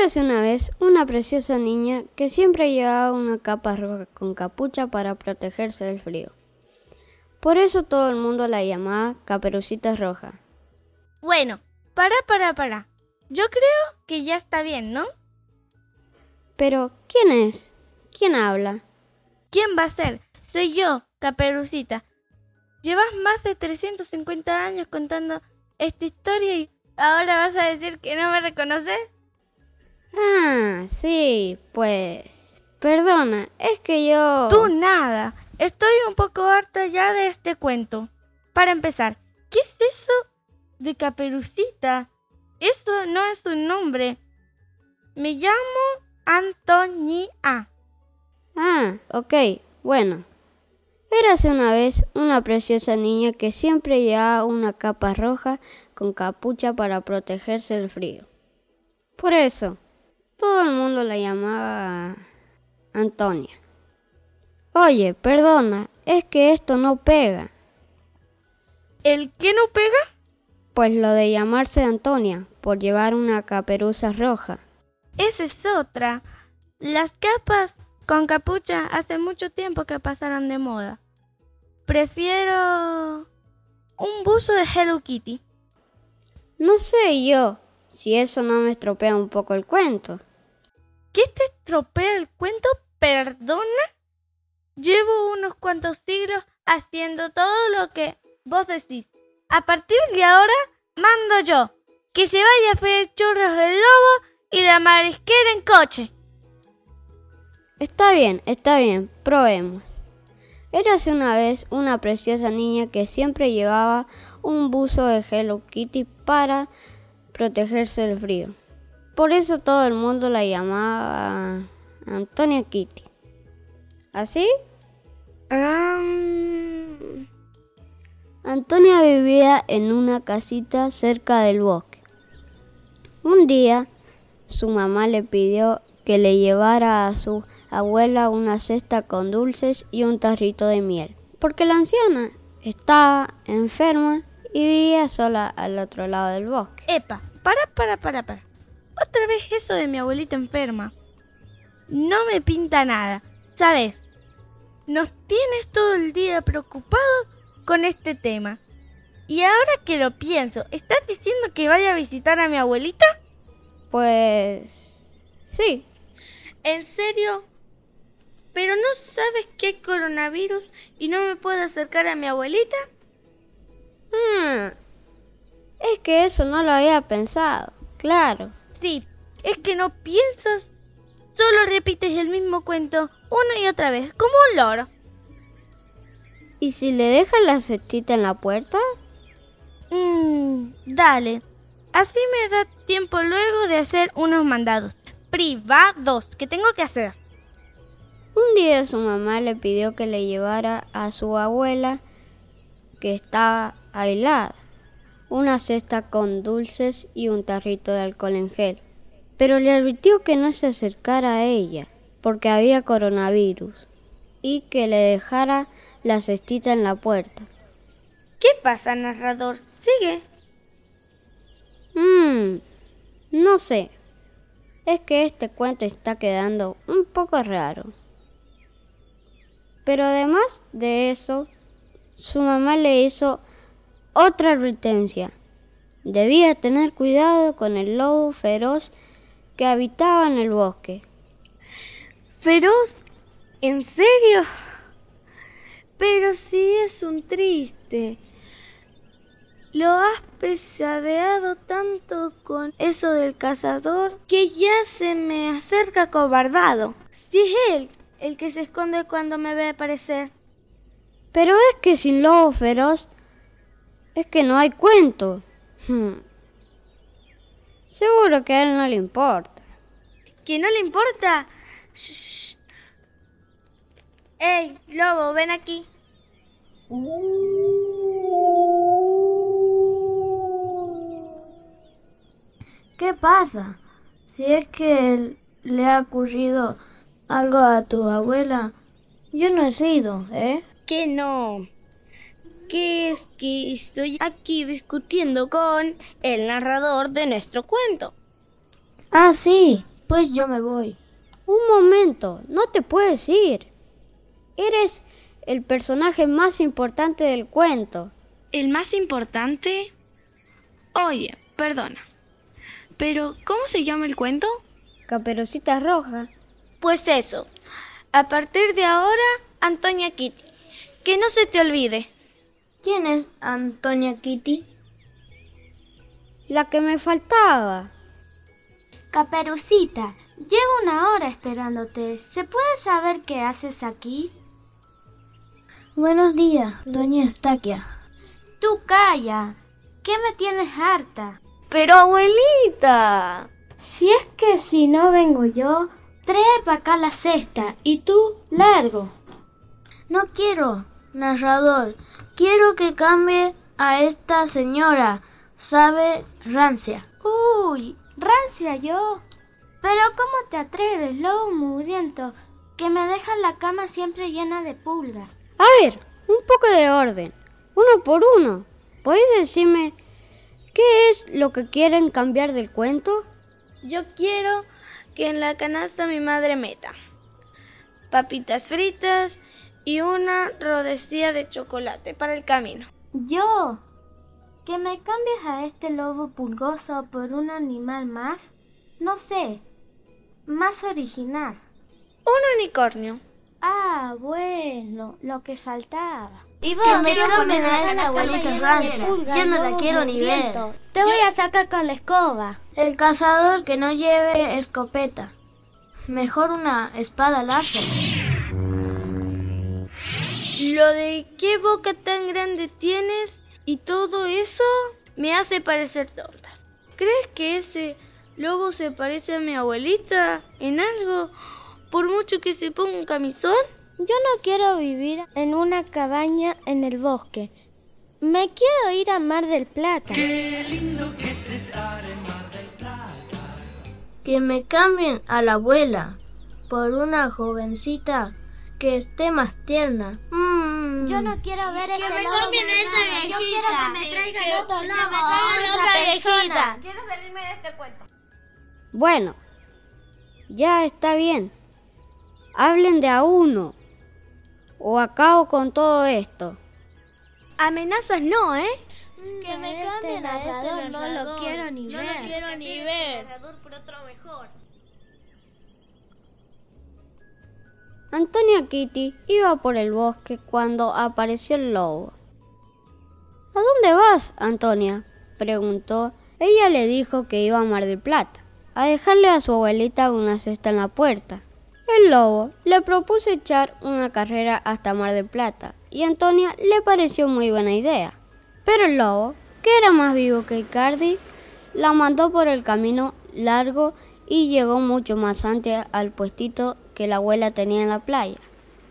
Érase una vez una preciosa niña que siempre llevaba una capa roja con capucha para protegerse del frío. Por eso todo el mundo la llamaba Caperucita Roja. Bueno, para, para, para. Yo creo que ya está bien, ¿no? Pero, ¿quién es? ¿Quién habla? ¿Quién va a ser? Soy yo, Caperucita. Llevas más de 350 años contando esta historia y ahora vas a decir que no me reconoces. Ah, sí, pues... Perdona, es que yo... Tú nada. Estoy un poco harta ya de este cuento. Para empezar, ¿qué es eso de Caperucita? Eso no es un nombre. Me llamo Antonia. Ah, ok, bueno. Érase una vez una preciosa niña que siempre llevaba una capa roja con capucha para protegerse del frío. Por eso, todo el mundo la llamaba Antonia. Oye, perdona, es que esto no pega. ¿El qué no pega? Pues lo de llamarse Antonia, por llevar una caperuza roja. Esa es otra. Las capas con capucha hace mucho tiempo que pasaron de moda. Prefiero un buzo de Hello Kitty. No sé yo si eso no me estropea un poco el cuento. ¿Qué te estropea el cuento? ¿Perdona? Llevo unos cuantos siglos haciendo todo lo que vos decís. A partir de ahora, mando yo. Que se vaya a freír churros del lobo y la marisquera en coche. Está bien, está bien, probemos. Érase una vez una preciosa niña que siempre llevaba un buzo de Hello Kitty para protegerse del frío. Por eso todo el mundo la llamaba Antonia Kitty. ¿Así? Antonia vivía en una casita cerca del bosque. Un día, su mamá le pidió que le llevara a su abuela una cesta con dulces y un tarrito de miel, porque la anciana estaba enferma y vivía sola al otro lado del bosque. Epa, para, para, para, para. Otra vez eso de mi abuelita enferma. No me pinta nada. ¿Sabes? Nos tienes todo el día preocupados con este tema. Y ahora que lo pienso, ¿estás diciendo que vaya a visitar a mi abuelita? Pues... sí. ¿En serio? ¿Pero no sabes que hay coronavirus y no me puedo acercar a mi abuelita? Ah, es que eso no lo había pensado, claro. Sí, es que no piensas, solo repites el mismo cuento una y otra vez, como un loro. ¿Y si le dejas la cestita en la puerta? Mmm, dale. Así me da tiempo luego de hacer unos mandados privados que tengo que hacer. Un día su mamá le pidió que le llevara a su abuela, que estaba aislada, una cesta con dulces y un tarrito de alcohol en gel, pero le advirtió que no se acercara a ella, porque había coronavirus, y que le dejara la cestita en la puerta. ¿Qué pasa, narrador? Sigue. Mmm, no sé. Es que este cuento está quedando un poco raro. Pero además de eso, su mamá le hizo otra advertencia. Debía tener cuidado con el lobo feroz que habitaba en el bosque. ¿Feroz? ¿En serio? Pero sí es un triste. Lo has pesadeado tanto con eso del cazador que ya se me acerca cobardado. Si es él el que se esconde cuando me ve aparecer. Pero es que sin lobo feroz es que no hay cuento. Hmm. Seguro que a él no le importa. ¿Que no le importa? Shh. ¡Ey, lobo, ven aquí! ¿Qué pasa? Si es que le ha ocurrido algo a tu abuela, yo no he sido, ¿eh? Que no. Que es que estoy aquí discutiendo con el narrador de nuestro cuento. Ah, sí, pues yo me voy. Un momento, no te puedes ir. Eres el personaje más importante del cuento. ¿El más importante? Oye, perdona. Pero, ¿cómo se llama el cuento? Caperucita Roja. Pues eso. A partir de ahora, Antonia Kitty. Que no se te olvide. ¿Quién es Antonia Kitty? La que me faltaba. Caperucita, llevo una hora esperándote. ¿Se puede saber qué haces aquí? Buenos días, doña Estaquia. Tú calla. ¿Qué me tienes harta? Pero abuelita. Si es que si no vengo yo, trae para acá la cesta y tú largo. No quiero, narrador. Quiero que cambie a esta señora. ¿Sabe? Rancia. Uy, rancia yo. Pero ¿cómo te atreves, lobo mugriento, que me deja la cama siempre llena de pulgas? A ver, un poco de orden. Uno por uno. ¿Podéis decirme qué es lo que quieren cambiar del cuento? Yo quiero que en la canasta mi madre meta papitas fritas y una rodecilla de chocolate para el camino. Yo. Que me cambies a este lobo pulgoso por un animal más, no sé, más original. Un unicornio. Ah, bueno, lo que faltaba. Y vos, que me cambien a esta abuelita rancia. Yo no la quiero ni ver. Te voy a sacar con la escoba. El cazador que no lleve escopeta. Mejor una espada láser. Lo de qué boca tan grande tienes y todo eso me hace parecer tonta. ¿Crees que ese lobo se parece a mi abuelita en algo? Por mucho que se ponga un camisón. Yo no quiero vivir en una cabaña en el bosque. Me quiero ir a Mar del Plata. Qué lindo que es estar en Mar del Plata. Que me cambien a la abuela por una jovencita que esté más tierna. Mm. Yo no quiero ver este lobo cambien. Yo quiero que me traigan Que- otro lobo, otra viejita. Quiero salirme de este cuento. Bueno, ya está bien. Hablen de a uno. O acabo con todo esto. Amenazas no, ¿eh? Que me cambien a este no lo quiero ni Yo ver. no quiero ni ver. por otro mejor. Antonia Kitty iba por el bosque cuando apareció el lobo. ¿A dónde vas, Antonia? preguntó. Ella le dijo que iba a Mar del Plata, a dejarle a su abuelita una cesta en la puerta. El lobo le propuso echar una carrera hasta Mar del Plata y a Antonia le pareció muy buena idea. Pero el lobo, que era más vivo que Icardi, la mandó por el camino largo y llegó mucho más antes al puestito que la abuela tenía en la playa.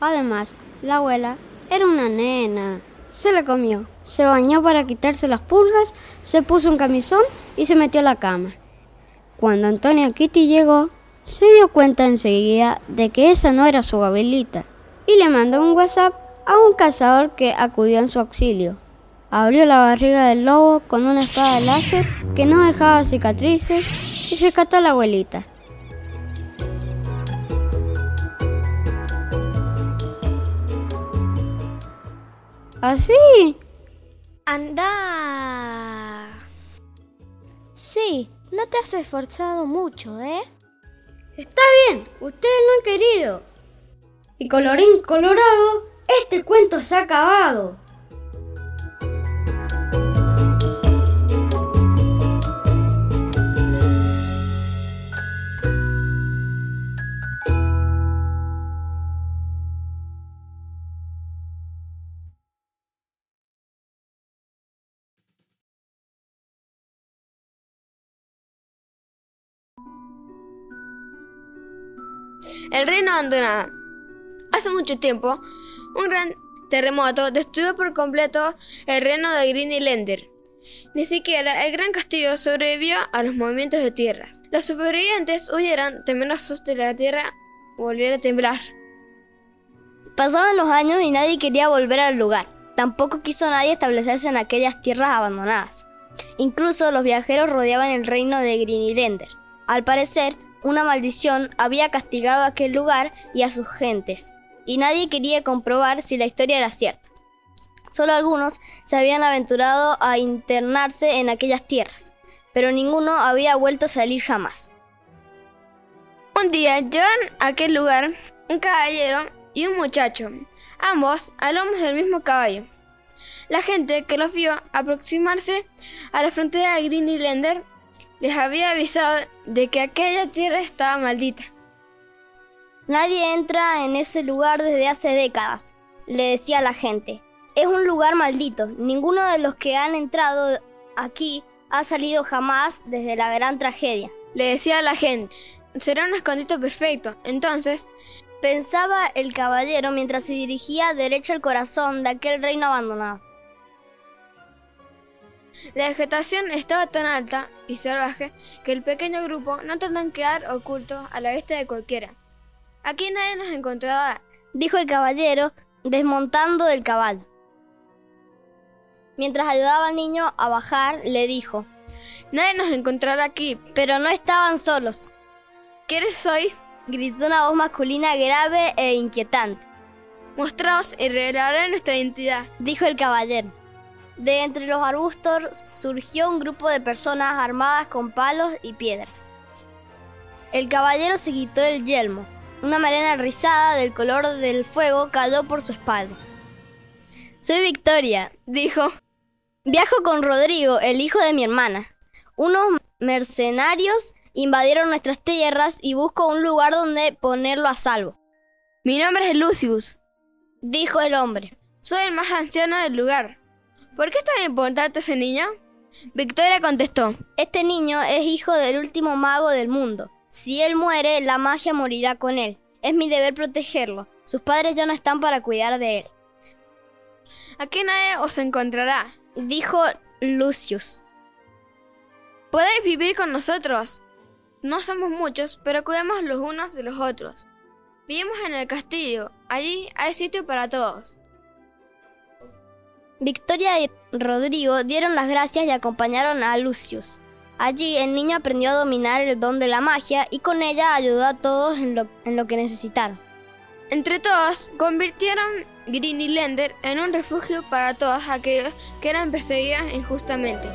Además, la abuela era una nena. Se la comió, se bañó para quitarse las pulgas, se puso un camisón y se metió a la cama. Cuando Antonia Kitty llegó, se dio cuenta enseguida de que esa no era su abuelita y le mandó un WhatsApp a un cazador que acudió en su auxilio. Abrió la barriga del lobo con una espada láser que no dejaba cicatrices y rescató a la abuelita. ¿Así? Anda. Sí, no te has esforzado mucho, ¿eh? Está bien, ustedes lo han querido. Y colorín colorado, este cuento se ha acabado. El reino abandonado. Hace mucho tiempo, un gran terremoto destruyó por completo el reino de Green Lender. Ni siquiera el gran castillo sobrevivió a los movimientos de tierras. Los supervivientes huyeron temerosos de la tierra volviera a temblar. Pasaban los años y nadie quería volver al lugar. Tampoco quiso nadie establecerse en aquellas tierras abandonadas. Incluso los viajeros rodeaban el reino de Greenlander, Al parecer, una maldición había castigado aquel lugar y a sus gentes, y nadie quería comprobar si la historia era cierta. Solo algunos se habían aventurado a internarse en aquellas tierras, pero ninguno había vuelto a salir jamás. Un día llegan a aquel lugar un caballero y un muchacho, ambos a lomos del mismo caballo. La gente que los vio aproximarse a la frontera de Green Lender les había avisado de que aquella tierra estaba maldita. Nadie entra en ese lugar desde hace décadas, le decía la gente. Es un lugar maldito. Ninguno de los que han entrado aquí ha salido jamás desde la gran tragedia. Le decía a la gente, será un escondite perfecto. Entonces, pensaba el caballero mientras se dirigía derecho al corazón de aquel reino abandonado. La vegetación estaba tan alta y salvaje que el pequeño grupo no tendrán que quedar oculto a la vista de cualquiera. Aquí nadie nos encontrará, dijo el caballero, desmontando del caballo. Mientras ayudaba al niño a bajar, le dijo, Nadie nos encontrará aquí. Pero no estaban solos. ¿Quiénes sois? gritó una voz masculina grave e inquietante. Mostraos y revelaré nuestra identidad, dijo el caballero. De entre los arbustos surgió un grupo de personas armadas con palos y piedras. El caballero se quitó el yelmo. Una melena rizada del color del fuego cayó por su espalda. Soy Victoria, dijo. Viajo con Rodrigo, el hijo de mi hermana. Unos mercenarios invadieron nuestras tierras y busco un lugar donde ponerlo a salvo. Mi nombre es Lucius, dijo el hombre. Soy el más anciano del lugar. ¿Por qué es tan importante ese niño? Victoria contestó. Este niño es hijo del último mago del mundo. Si él muere, la magia morirá con él. Es mi deber protegerlo. Sus padres ya no están para cuidar de él. Aquí nadie os encontrará, dijo Lucius. Podéis vivir con nosotros. No somos muchos, pero cuidamos los unos de los otros. Vivimos en el castillo. Allí hay sitio para todos. Victoria y Rodrigo dieron las gracias y acompañaron a Lucius. Allí el niño aprendió a dominar el don de la magia y con ella ayudó a todos en lo, en lo que necesitaron. Entre todos, convirtieron Greeny Lender en un refugio para todos aquellos que eran perseguidos injustamente.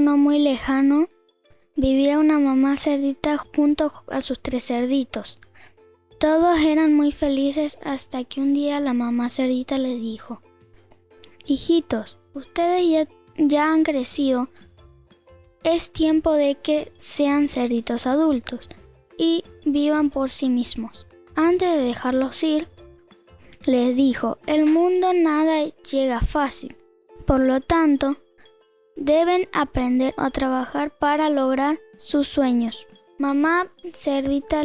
No muy lejano vivía una mamá cerdita junto a sus tres cerditos. Todos eran muy felices hasta que un día la mamá cerdita le dijo, Hijitos, ustedes ya, ya han crecido, es tiempo de que sean cerditos adultos y vivan por sí mismos. Antes de dejarlos ir, les dijo, el mundo nada llega fácil. Por lo tanto, deben aprender a trabajar para lograr sus sueños. Mamá cerdita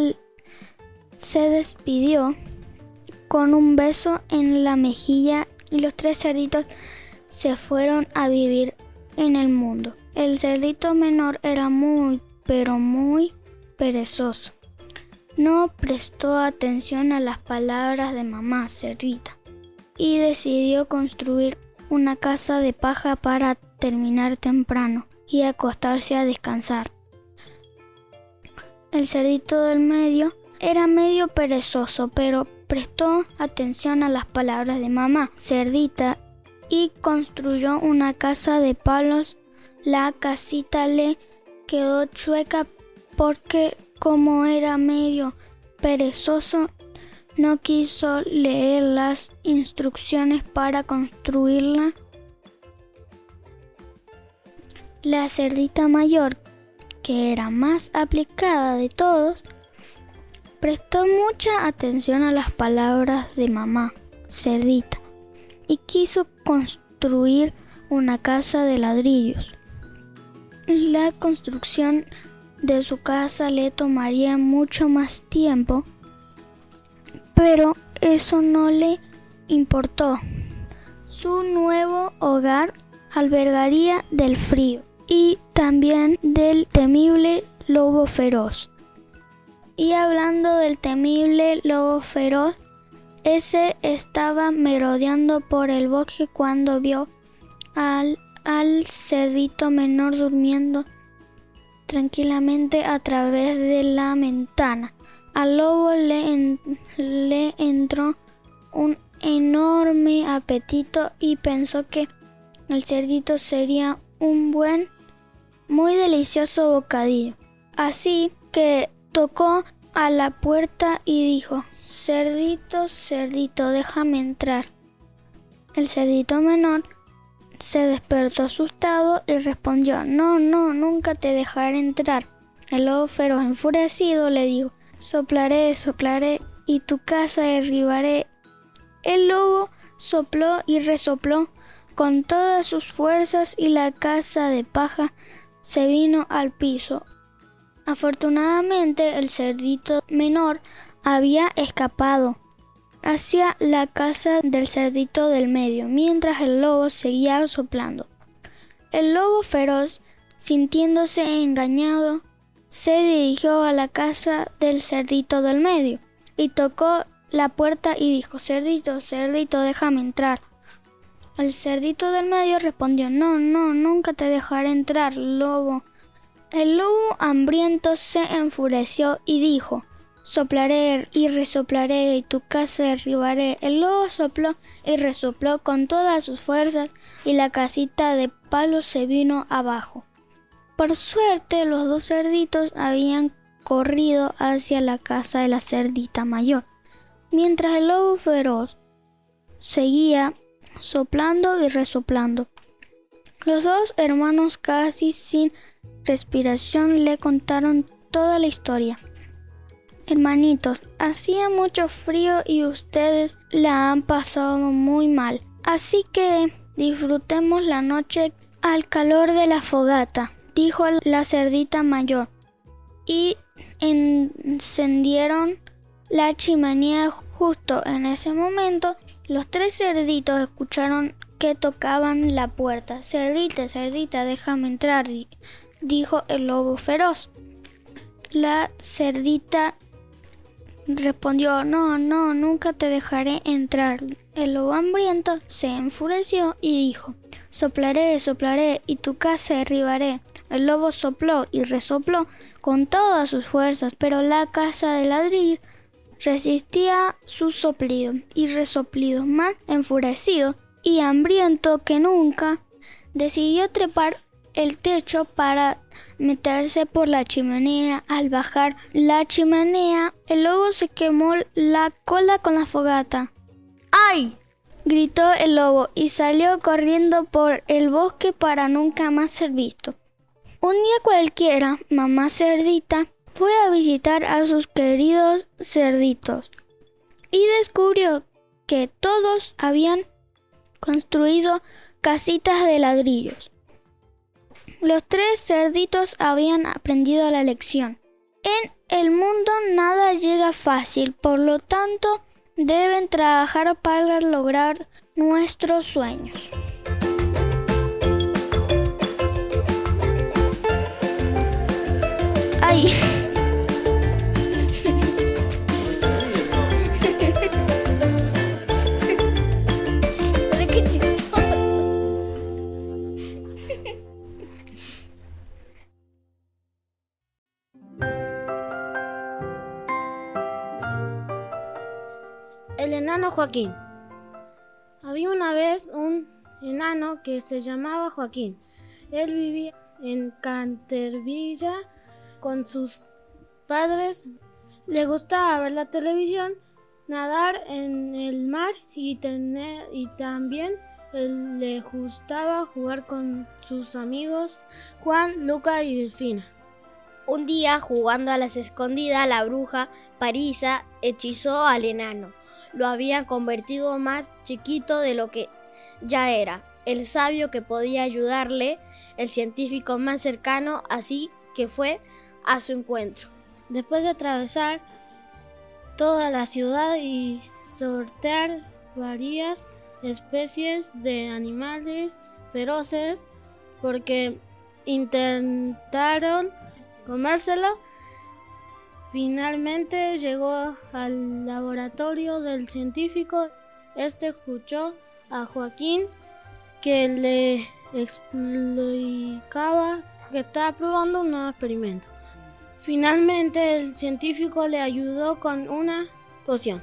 se despidió con un beso en la mejilla y los tres cerditos se fueron a vivir en el mundo. El cerdito menor era muy, pero muy perezoso. No prestó atención a las palabras de mamá cerdita y decidió construir una casa de paja para terminar temprano y acostarse a descansar. El cerdito del medio era medio perezoso, pero prestó atención a las palabras de mamá cerdita y construyó una casa de palos. La casita le quedó chueca porque como era medio perezoso no quiso leer las instrucciones para construirla. La cerdita mayor, que era más aplicada de todos, prestó mucha atención a las palabras de mamá cerdita y quiso construir una casa de ladrillos. La construcción de su casa le tomaría mucho más tiempo, pero eso no le importó. Su nuevo hogar albergaría del frío y también del temible lobo feroz. Y hablando del temible lobo feroz, ese estaba merodeando por el bosque cuando vio al, al cerdito menor durmiendo tranquilamente a través de la ventana. Al lobo le, le entró un enorme apetito y pensó que el cerdito sería un buen, muy delicioso bocadillo. Así que tocó a la puerta y dijo, Cerdito, cerdito, déjame entrar. El cerdito menor se despertó asustado y respondió, No, no, nunca te dejaré entrar. El lobo feroz enfurecido le dijo, Soplaré, soplaré y tu casa derribaré. El lobo sopló y resopló con todas sus fuerzas y la casa de paja se vino al piso. Afortunadamente el cerdito menor había escapado hacia la casa del cerdito del medio, mientras el lobo seguía soplando. El lobo feroz, sintiéndose engañado, se dirigió a la casa del cerdito del medio y tocó la puerta y dijo Cerdito, cerdito, déjame entrar. El cerdito del medio respondió No, no, nunca te dejaré entrar, lobo. El lobo hambriento se enfureció y dijo Soplaré y resoplaré y tu casa derribaré. El lobo sopló y resopló con todas sus fuerzas y la casita de palo se vino abajo. Por suerte los dos cerditos habían corrido hacia la casa de la cerdita mayor, mientras el lobo feroz seguía soplando y resoplando. Los dos hermanos casi sin respiración le contaron toda la historia. Hermanitos, hacía mucho frío y ustedes la han pasado muy mal. Así que disfrutemos la noche al calor de la fogata, dijo la cerdita mayor. Y encendieron la chimenea justo en ese momento. Los tres cerditos escucharon que tocaban la puerta. Cerdita, cerdita, déjame entrar, dijo el lobo feroz. La cerdita respondió No, no, nunca te dejaré entrar. El lobo hambriento se enfureció y dijo Soplaré, soplaré, y tu casa derribaré. El lobo sopló y resopló con todas sus fuerzas, pero la casa de ladrillo resistía su soplido y resoplido. Más enfurecido y hambriento que nunca, decidió trepar el techo para meterse por la chimenea. Al bajar la chimenea, el lobo se quemó la cola con la fogata. ¡Ay! gritó el lobo y salió corriendo por el bosque para nunca más ser visto. Un día cualquiera, mamá cerdita fue a visitar a sus queridos cerditos y descubrió que todos habían construido casitas de ladrillos. Los tres cerditos habían aprendido la lección. En el mundo nada llega fácil, por lo tanto deben trabajar para lograr nuestros sueños. Joaquín. Había una vez un enano que se llamaba Joaquín. Él vivía en Cantervilla con sus padres. Le gustaba ver la televisión, nadar en el mar y, tener, y también le gustaba jugar con sus amigos Juan, Luca y Delfina. Un día, jugando a las escondidas, la bruja Parisa hechizó al enano lo había convertido más chiquito de lo que ya era. El sabio que podía ayudarle, el científico más cercano, así que fue a su encuentro. Después de atravesar toda la ciudad y sortear varias especies de animales feroces porque intentaron comérselo, finalmente llegó al laboratorio del científico. Este escuchó a Joaquín que le explicaba que estaba probando un nuevo experimento. Finalmente el científico le ayudó con una poción.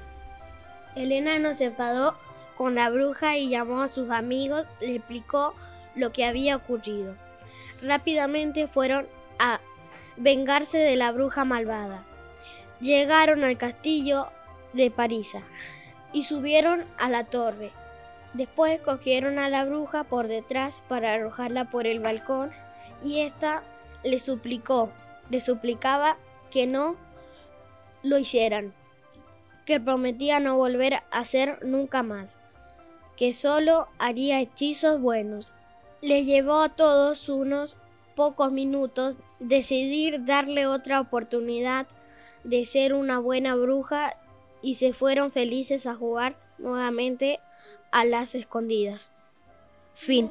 El enano se enfadó con la bruja y llamó a sus amigos, le explicó lo que había ocurrido. Rápidamente fueron a vengarse de la bruja malvada. Llegaron al castillo de Parisa y subieron a la torre. Después cogieron a la bruja por detrás para arrojarla por el balcón y ésta le suplicó, le suplicaba que no lo hicieran, que prometía no volver a hacer nunca más, que solo haría hechizos buenos. Le llevó a todos unos pocos minutos decidir darle otra oportunidad de ser una buena bruja y se fueron felices a jugar nuevamente a las escondidas. Fin.